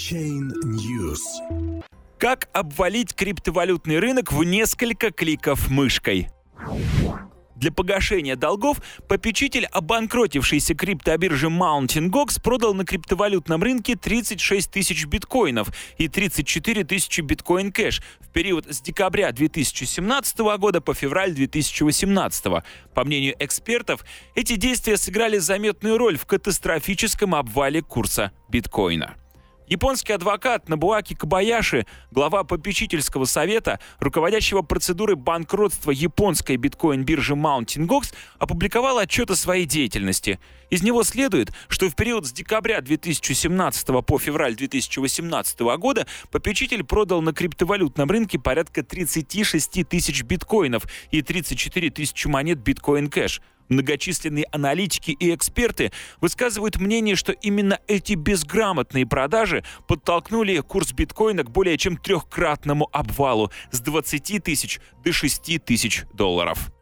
Chain News. Как обвалить криптовалютный рынок в несколько кликов мышкой? Для погашения долгов попечитель обанкротившейся криптобиржи Mountain Gox продал на криптовалютном рынке 36 тысяч биткоинов и 34 тысячи биткоин кэш в период с декабря 2017 года по февраль 2018. По мнению экспертов, эти действия сыграли заметную роль в катастрофическом обвале курса биткоина. Японский адвокат Набуаки Кабаяши, глава попечительского совета, руководящего процедурой банкротства японской биткоин-биржи Mountain Gox, опубликовал отчет о своей деятельности. Из него следует, что в период с декабря 2017 по февраль 2018 года попечитель продал на криптовалютном рынке порядка 36 тысяч биткоинов и 34 тысячи монет биткоин кэш – Многочисленные аналитики и эксперты высказывают мнение, что именно эти безграмотные продажи подтолкнули курс биткоина к более чем трехкратному обвалу с 20 тысяч до 6 тысяч долларов.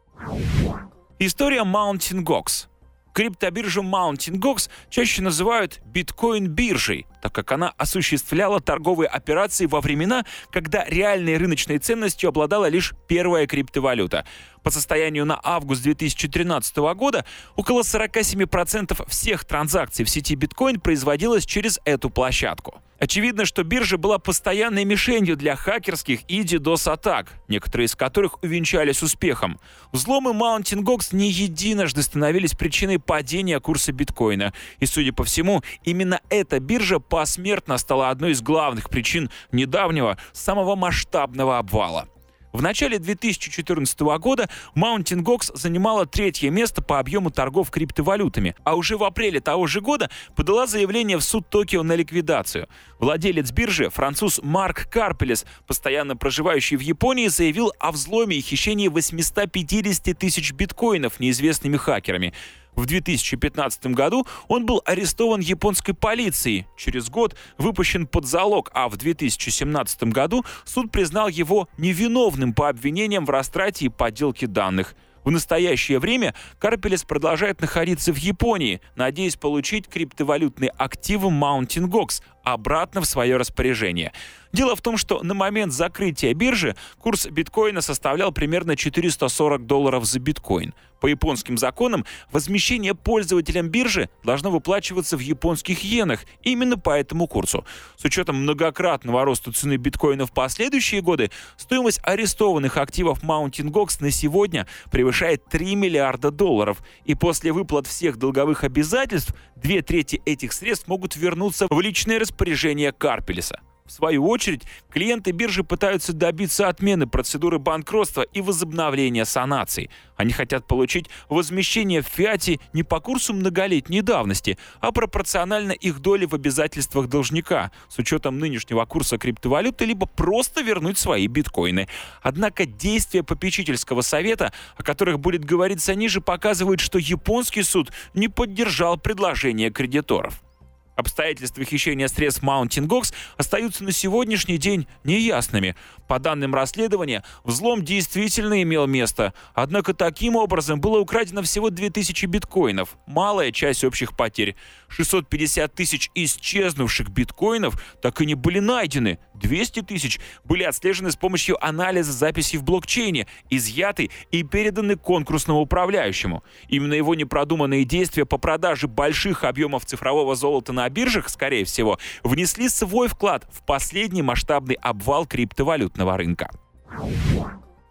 История Mountain Gox. Криптобиржу Mountain Gox чаще называют биткоин-биржей, так как она осуществляла торговые операции во времена, когда реальной рыночной ценностью обладала лишь первая криптовалюта. По состоянию на август 2013 года около 47% всех транзакций в сети биткоин производилось через эту площадку. Очевидно, что биржа была постоянной мишенью для хакерских и DDoS-атак, некоторые из которых увенчались успехом. Взломы Mountain Gox не единожды становились причиной падения курса биткоина. И, судя по всему, именно эта биржа посмертно стала одной из главных причин недавнего, самого масштабного обвала. В начале 2014 года Mountain Gox занимала третье место по объему торгов криптовалютами, а уже в апреле того же года подала заявление в суд Токио на ликвидацию. Владелец биржи, француз Марк Карпелес, постоянно проживающий в Японии, заявил о взломе и хищении 850 тысяч биткоинов неизвестными хакерами. В 2015 году он был арестован японской полицией, через год выпущен под залог, а в 2017 году суд признал его невиновным по обвинениям в растрате и подделке данных. В настоящее время Карпелес продолжает находиться в Японии, надеясь получить криптовалютные активы Mountain Gox, обратно в свое распоряжение. Дело в том, что на момент закрытия биржи курс биткоина составлял примерно 440 долларов за биткоин. По японским законам возмещение пользователям биржи должно выплачиваться в японских иенах именно по этому курсу. С учетом многократного роста цены биткоина в последующие годы, стоимость арестованных активов Mountain Gox на сегодня превышает 3 миллиарда долларов. И после выплат всех долговых обязательств, две трети этих средств могут вернуться в личное распоряжение распоряжение Карпелеса. В свою очередь, клиенты биржи пытаются добиться отмены процедуры банкротства и возобновления санаций. Они хотят получить возмещение в фиате не по курсу многолетней давности, а пропорционально их доле в обязательствах должника, с учетом нынешнего курса криптовалюты, либо просто вернуть свои биткоины. Однако действия попечительского совета, о которых будет говориться ниже, показывают, что японский суд не поддержал предложение кредиторов. Обстоятельства хищения средств Mountain Gox остаются на сегодняшний день неясными. По данным расследования, взлом действительно имел место, однако таким образом было украдено всего 2000 биткоинов, малая часть общих потерь. 650 тысяч исчезнувших биткоинов так и не были найдены. 200 тысяч были отслежены с помощью анализа записей в блокчейне, изъяты и переданы конкурсному управляющему. Именно его непродуманные действия по продаже больших объемов цифрового золота на биржах, скорее всего, внесли свой вклад в последний масштабный обвал криптовалютного рынка.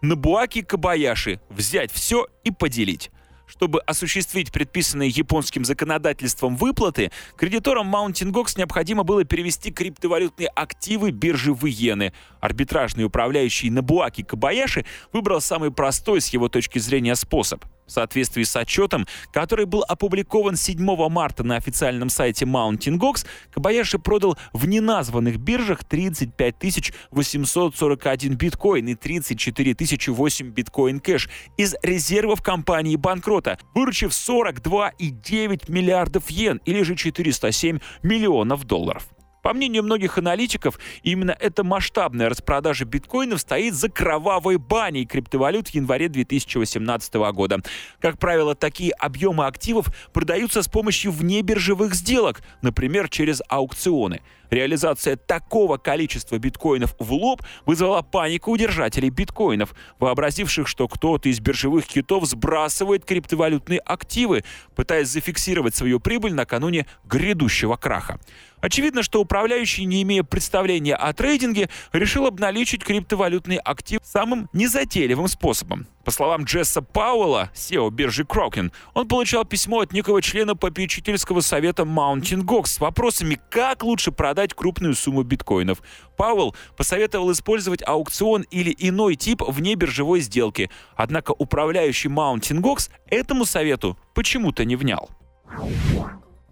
Набуаки Кабаяши «Взять все и поделить». Чтобы осуществить предписанные японским законодательством выплаты, кредиторам Mountain Gox необходимо было перевести криптовалютные активы биржи в иены. Арбитражный управляющий Набуаки Кабаяши выбрал самый простой с его точки зрения способ – в соответствии с отчетом, который был опубликован 7 марта на официальном сайте Mountain Gox, Кабаяши продал в неназванных биржах 35 841 биткоин и 34 008 биткоин кэш из резервов компании банкрота, выручив 42,9 миллиардов йен или же 407 миллионов долларов. По мнению многих аналитиков, именно эта масштабная распродажа биткоинов стоит за кровавой баней криптовалют в январе 2018 года. Как правило, такие объемы активов продаются с помощью внебиржевых сделок, например, через аукционы. Реализация такого количества биткоинов в лоб вызвала панику у держателей биткоинов, вообразивших, что кто-то из биржевых китов сбрасывает криптовалютные активы, пытаясь зафиксировать свою прибыль накануне грядущего краха. Очевидно, что управляющий, не имея представления о трейдинге, решил обналичить криптовалютный актив самым незатейливым способом. По словам Джесса Пауэлла, CEO биржи Крокен, он получал письмо от некого члена попечительского совета Mountain Gox с вопросами, как лучше продать крупную сумму биткоинов. Пауэлл посоветовал использовать аукцион или иной тип вне биржевой сделки. Однако управляющий Mountain Gox этому совету почему-то не внял.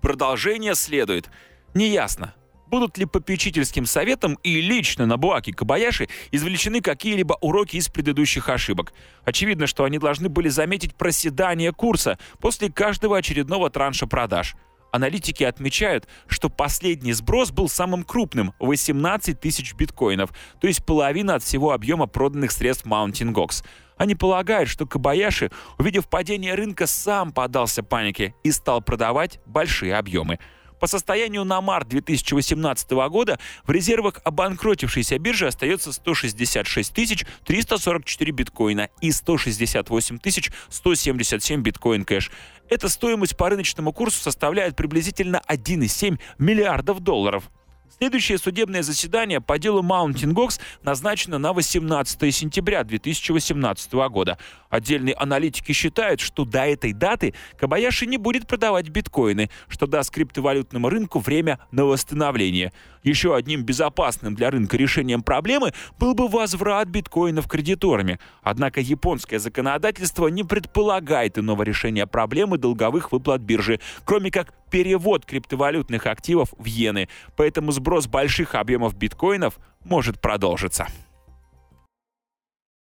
Продолжение следует. Неясно, будут ли попечительским советом и лично на Буаки Кабаяши извлечены какие-либо уроки из предыдущих ошибок. Очевидно, что они должны были заметить проседание курса после каждого очередного транша продаж. Аналитики отмечают, что последний сброс был самым крупным – 18 тысяч биткоинов, то есть половина от всего объема проданных средств Mountain Gox. Они полагают, что Кабаяши, увидев падение рынка, сам подался панике и стал продавать большие объемы. По состоянию на март 2018 года в резервах обанкротившейся биржи остается 166 344 биткоина и 168 177 биткоин кэш. Эта стоимость по рыночному курсу составляет приблизительно 1,7 миллиардов долларов. Следующее судебное заседание по делу Mountain Gox назначено на 18 сентября 2018 года. Отдельные аналитики считают, что до этой даты Кабаяши не будет продавать биткоины, что даст криптовалютному рынку время на восстановление. Еще одним безопасным для рынка решением проблемы был бы возврат биткоинов кредиторами. Однако японское законодательство не предполагает иного решения проблемы долговых выплат биржи, кроме как перевод криптовалютных активов в иены. Поэтому сброс больших объемов биткоинов может продолжиться.